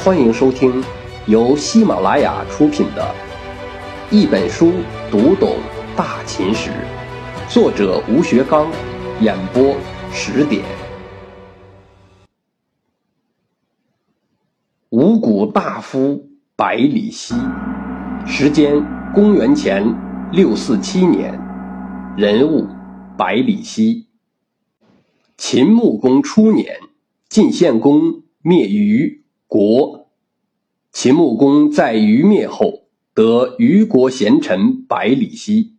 欢迎收听由喜马拉雅出品的《一本书读懂大秦史》，作者吴学刚，演播十点。五谷大夫百里奚，时间公元前六四七年，人物百里奚。秦穆公初年，晋献公灭虞。国，秦穆公在虞灭后，得虞国贤臣百里奚。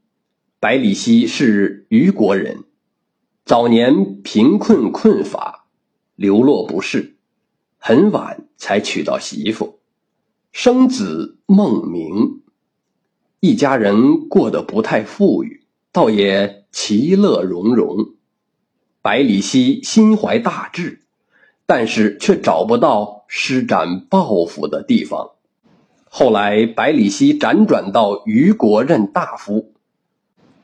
百里奚是虞国人，早年贫困困乏，流落不仕，很晚才娶到媳妇，生子孟明。一家人过得不太富裕，倒也其乐融融。百里奚心怀大志。但是却找不到施展抱负的地方。后来，百里奚辗转到虞国任大夫。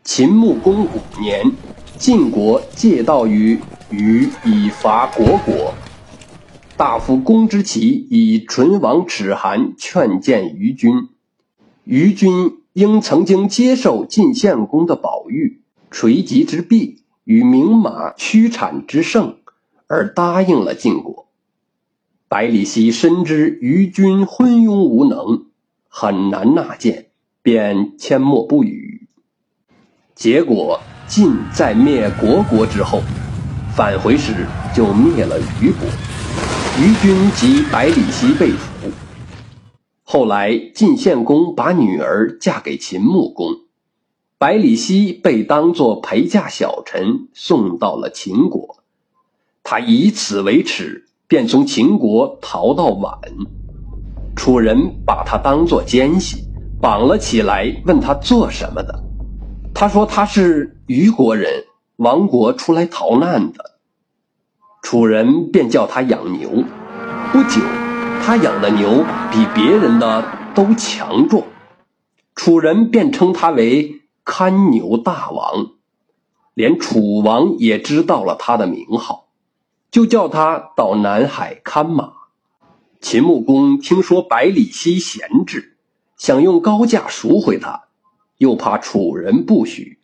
秦穆公五年，晋国借道于虞以伐虢国。大夫公之奇以唇亡齿寒劝谏虞君。虞君应曾经接受晋献公的宝玉、垂棘之璧与名马驱产之盛。而答应了晋国。百里奚深知虞君昏庸无能，很难纳谏，便缄默不语。结果晋在灭虢国之后，返回时就灭了虞国，虞君及百里奚被俘。后来晋献公把女儿嫁给秦穆公，百里奚被当作陪嫁小臣送到了秦国。他以此为耻，便从秦国逃到宛。楚人把他当作奸细，绑了起来，问他做什么的。他说他是虞国人，亡国出来逃难的。楚人便叫他养牛。不久，他养的牛比别人的都强壮。楚人便称他为看牛大王，连楚王也知道了他的名号。就叫他到南海看马。秦穆公听说百里奚闲置，想用高价赎回他，又怕楚人不许，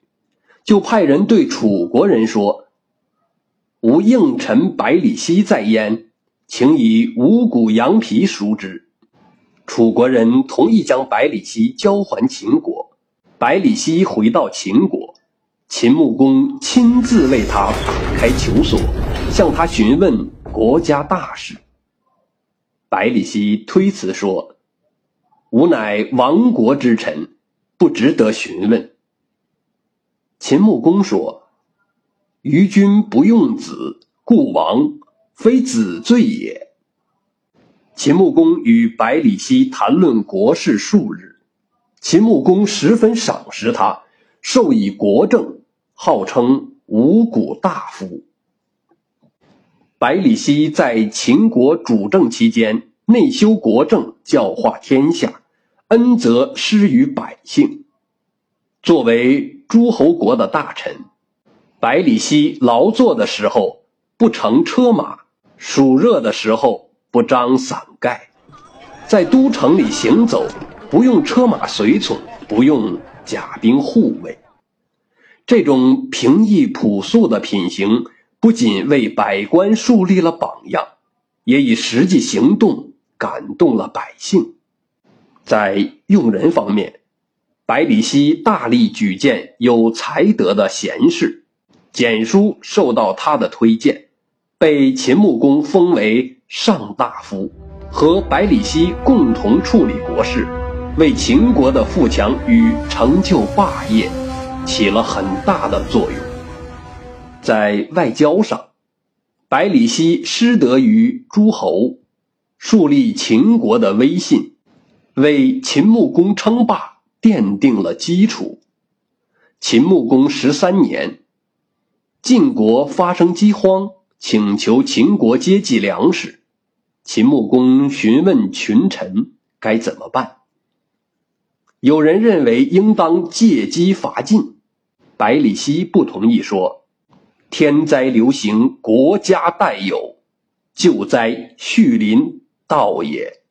就派人对楚国人说：“吾应臣百里奚在焉，请以五谷羊皮赎之。”楚国人同意将百里奚交还秦国。百里奚回到秦国，秦穆公亲自为他打开囚所。向他询问国家大事，百里奚推辞说：“吾乃亡国之臣，不值得询问。”秦穆公说：“于君不用子，故亡，非子罪也。”秦穆公与百里奚谈论国事数日，秦穆公十分赏识他，授以国政，号称五谷大夫。百里奚在秦国主政期间，内修国政，教化天下，恩泽施于百姓。作为诸侯国的大臣，百里奚劳作的时候不乘车马，暑热的时候不张伞盖，在都城里行走，不用车马随从，不用甲兵护卫。这种平易朴素的品行。不仅为百官树立了榜样，也以实际行动感动了百姓。在用人方面，百里奚大力举荐有才德的贤士，简书受到他的推荐，被秦穆公封为上大夫，和百里奚共同处理国事，为秦国的富强与成就霸业起了很大的作用。在外交上，百里奚失德于诸侯，树立秦国的威信，为秦穆公称霸奠定了基础。秦穆公十三年，晋国发生饥荒，请求秦国接济粮食。秦穆公询问群臣该怎么办。有人认为应当借机伐晋，百里奚不同意说。天灾流行，国家待有；救灾恤邻，道也。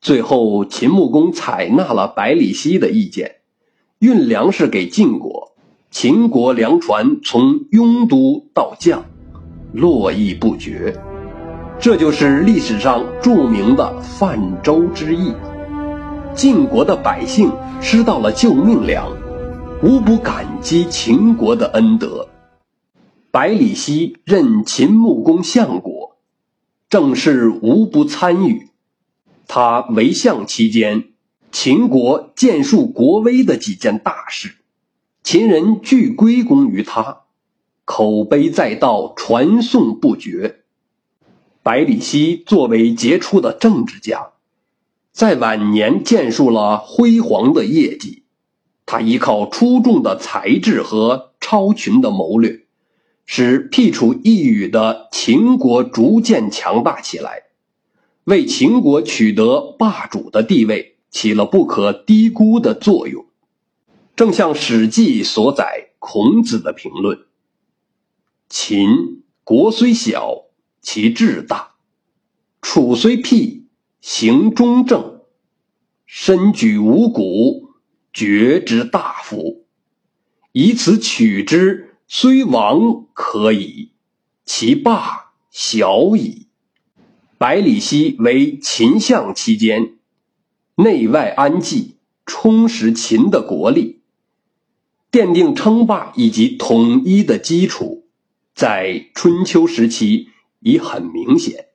最后，秦穆公采纳了百里奚的意见，运粮食给晋国。秦国粮船从雍都到绛，络绎不绝。这就是历史上著名的泛舟之役。晋国的百姓吃到了救命粮，无不感激秦国的恩德。百里奚任秦穆公相国，政事无不参与。他为相期间，秦国建树国威的几件大事，秦人俱归功于他，口碑载道，传颂不绝。百里奚作为杰出的政治家，在晚年建树了辉煌的业绩。他依靠出众的才智和超群的谋略，使辟处一隅的秦国逐渐强大起来。为秦国取得霸主的地位起了不可低估的作用，正像《史记》所载孔子的评论：“秦国虽小，其志大；楚虽僻，行中正；身举五谷，决之大夫。以此取之，虽亡可矣，其霸小矣。”百里奚为秦相期间，内外安济，充实秦的国力，奠定称霸以及统一的基础，在春秋时期已很明显，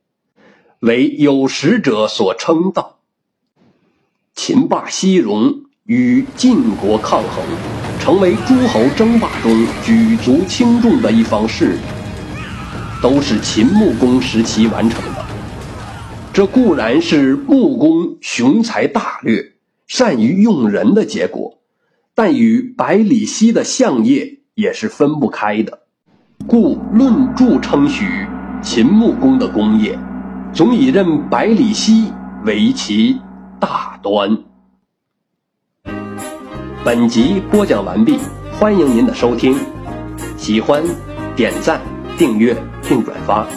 为有识者所称道。秦霸西戎与晋国抗衡，成为诸侯争霸中举足轻重的一方势力，都是秦穆公时期完成的。这固然是穆公雄才大略、善于用人的结果，但与百里奚的相业也是分不开的。故论著称许秦穆公的功业，总以任百里奚为其大端。本集播讲完毕，欢迎您的收听，喜欢点赞、订阅并转发。